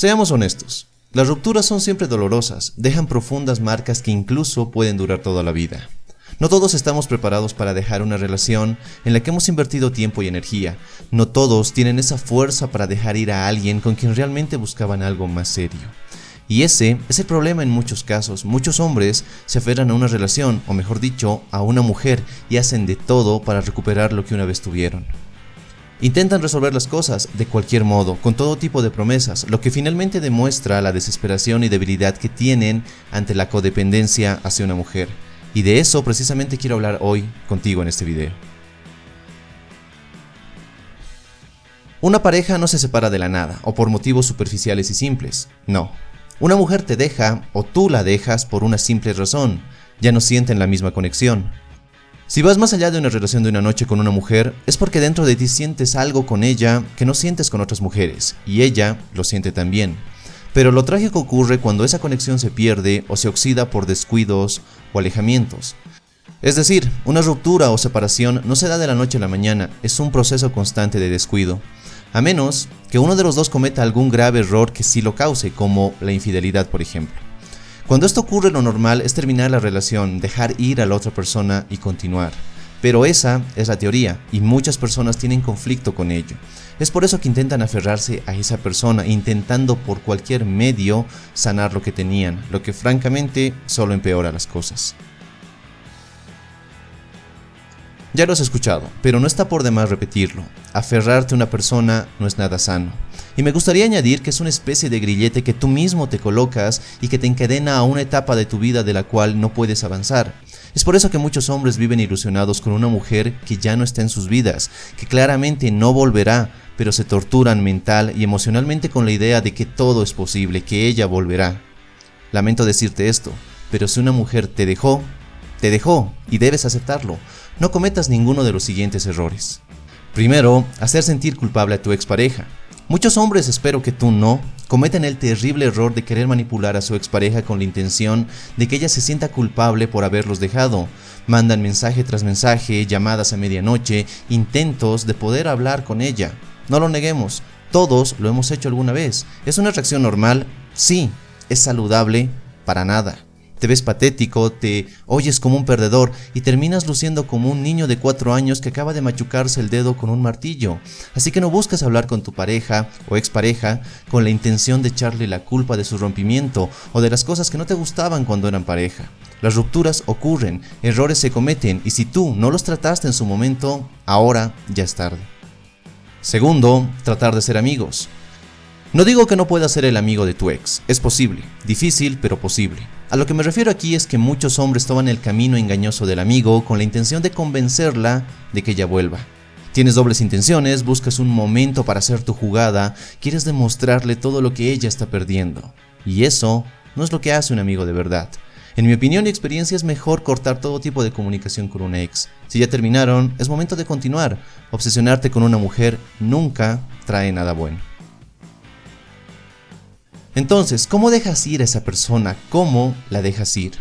Seamos honestos, las rupturas son siempre dolorosas, dejan profundas marcas que incluso pueden durar toda la vida. No todos estamos preparados para dejar una relación en la que hemos invertido tiempo y energía. No todos tienen esa fuerza para dejar ir a alguien con quien realmente buscaban algo más serio. Y ese es el problema en muchos casos. Muchos hombres se aferran a una relación, o mejor dicho, a una mujer, y hacen de todo para recuperar lo que una vez tuvieron. Intentan resolver las cosas de cualquier modo, con todo tipo de promesas, lo que finalmente demuestra la desesperación y debilidad que tienen ante la codependencia hacia una mujer. Y de eso precisamente quiero hablar hoy contigo en este video. Una pareja no se separa de la nada o por motivos superficiales y simples, no. Una mujer te deja o tú la dejas por una simple razón, ya no sienten la misma conexión. Si vas más allá de una relación de una noche con una mujer, es porque dentro de ti sientes algo con ella que no sientes con otras mujeres, y ella lo siente también. Pero lo trágico ocurre cuando esa conexión se pierde o se oxida por descuidos o alejamientos. Es decir, una ruptura o separación no se da de la noche a la mañana, es un proceso constante de descuido. A menos que uno de los dos cometa algún grave error que sí lo cause, como la infidelidad, por ejemplo. Cuando esto ocurre lo normal es terminar la relación, dejar ir a la otra persona y continuar. Pero esa es la teoría y muchas personas tienen conflicto con ello. Es por eso que intentan aferrarse a esa persona, intentando por cualquier medio sanar lo que tenían, lo que francamente solo empeora las cosas. Ya lo has escuchado, pero no está por demás repetirlo. Aferrarte a una persona no es nada sano. Y me gustaría añadir que es una especie de grillete que tú mismo te colocas y que te encadena a una etapa de tu vida de la cual no puedes avanzar. Es por eso que muchos hombres viven ilusionados con una mujer que ya no está en sus vidas, que claramente no volverá, pero se torturan mental y emocionalmente con la idea de que todo es posible, que ella volverá. Lamento decirte esto, pero si una mujer te dejó, te dejó y debes aceptarlo. No cometas ninguno de los siguientes errores. Primero, hacer sentir culpable a tu expareja. Muchos hombres, espero que tú no, cometen el terrible error de querer manipular a su expareja con la intención de que ella se sienta culpable por haberlos dejado. Mandan mensaje tras mensaje, llamadas a medianoche, intentos de poder hablar con ella. No lo neguemos, todos lo hemos hecho alguna vez. ¿Es una reacción normal? Sí. ¿Es saludable? Para nada te ves patético, te oyes como un perdedor y terminas luciendo como un niño de 4 años que acaba de machucarse el dedo con un martillo. Así que no buscas hablar con tu pareja o expareja con la intención de echarle la culpa de su rompimiento o de las cosas que no te gustaban cuando eran pareja. Las rupturas ocurren, errores se cometen y si tú no los trataste en su momento, ahora ya es tarde. Segundo, tratar de ser amigos. No digo que no puedas ser el amigo de tu ex, es posible, difícil pero posible. A lo que me refiero aquí es que muchos hombres toman el camino engañoso del amigo con la intención de convencerla de que ella vuelva. Tienes dobles intenciones, buscas un momento para hacer tu jugada, quieres demostrarle todo lo que ella está perdiendo. Y eso no es lo que hace un amigo de verdad. En mi opinión y experiencia es mejor cortar todo tipo de comunicación con un ex. Si ya terminaron, es momento de continuar. Obsesionarte con una mujer nunca trae nada bueno. Entonces, ¿cómo dejas ir a esa persona? ¿Cómo la dejas ir?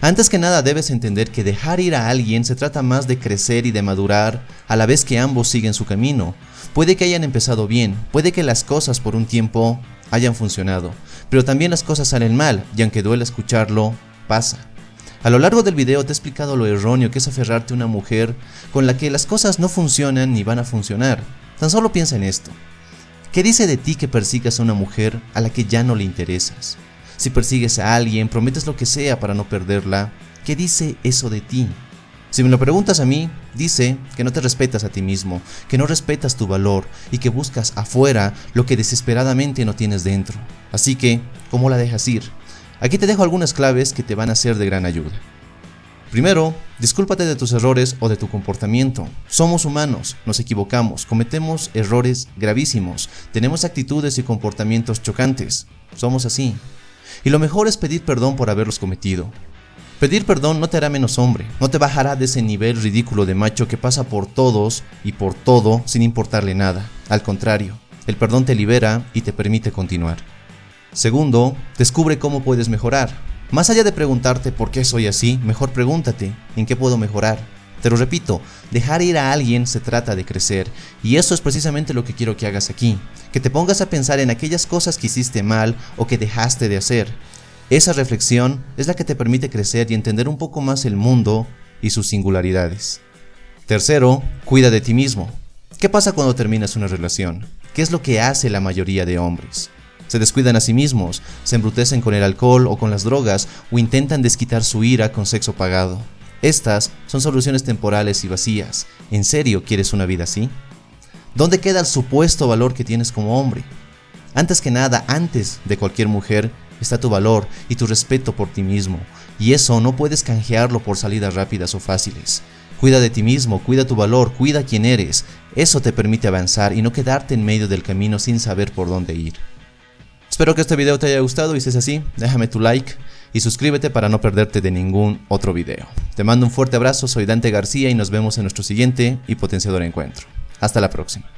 Antes que nada debes entender que dejar ir a alguien se trata más de crecer y de madurar a la vez que ambos siguen su camino. Puede que hayan empezado bien, puede que las cosas por un tiempo hayan funcionado, pero también las cosas salen mal y aunque duele escucharlo, pasa. A lo largo del video te he explicado lo erróneo que es aferrarte a una mujer con la que las cosas no funcionan ni van a funcionar. Tan solo piensa en esto. ¿Qué dice de ti que persigas a una mujer a la que ya no le interesas? Si persigues a alguien, prometes lo que sea para no perderla, ¿qué dice eso de ti? Si me lo preguntas a mí, dice que no te respetas a ti mismo, que no respetas tu valor y que buscas afuera lo que desesperadamente no tienes dentro. Así que, ¿cómo la dejas ir? Aquí te dejo algunas claves que te van a ser de gran ayuda. Primero, discúlpate de tus errores o de tu comportamiento. Somos humanos, nos equivocamos, cometemos errores gravísimos, tenemos actitudes y comportamientos chocantes. Somos así. Y lo mejor es pedir perdón por haberlos cometido. Pedir perdón no te hará menos hombre, no te bajará de ese nivel ridículo de macho que pasa por todos y por todo sin importarle nada. Al contrario, el perdón te libera y te permite continuar. Segundo, descubre cómo puedes mejorar. Más allá de preguntarte por qué soy así, mejor pregúntate en qué puedo mejorar. Te lo repito, dejar ir a alguien se trata de crecer, y eso es precisamente lo que quiero que hagas aquí, que te pongas a pensar en aquellas cosas que hiciste mal o que dejaste de hacer. Esa reflexión es la que te permite crecer y entender un poco más el mundo y sus singularidades. Tercero, cuida de ti mismo. ¿Qué pasa cuando terminas una relación? ¿Qué es lo que hace la mayoría de hombres? Se descuidan a sí mismos, se embrutecen con el alcohol o con las drogas o intentan desquitar su ira con sexo pagado. Estas son soluciones temporales y vacías. ¿En serio quieres una vida así? ¿Dónde queda el supuesto valor que tienes como hombre? Antes que nada, antes de cualquier mujer, está tu valor y tu respeto por ti mismo, y eso no puedes canjearlo por salidas rápidas o fáciles. Cuida de ti mismo, cuida tu valor, cuida quién eres. Eso te permite avanzar y no quedarte en medio del camino sin saber por dónde ir. Espero que este video te haya gustado y si es así, déjame tu like y suscríbete para no perderte de ningún otro video. Te mando un fuerte abrazo, soy Dante García y nos vemos en nuestro siguiente y potenciador encuentro. Hasta la próxima.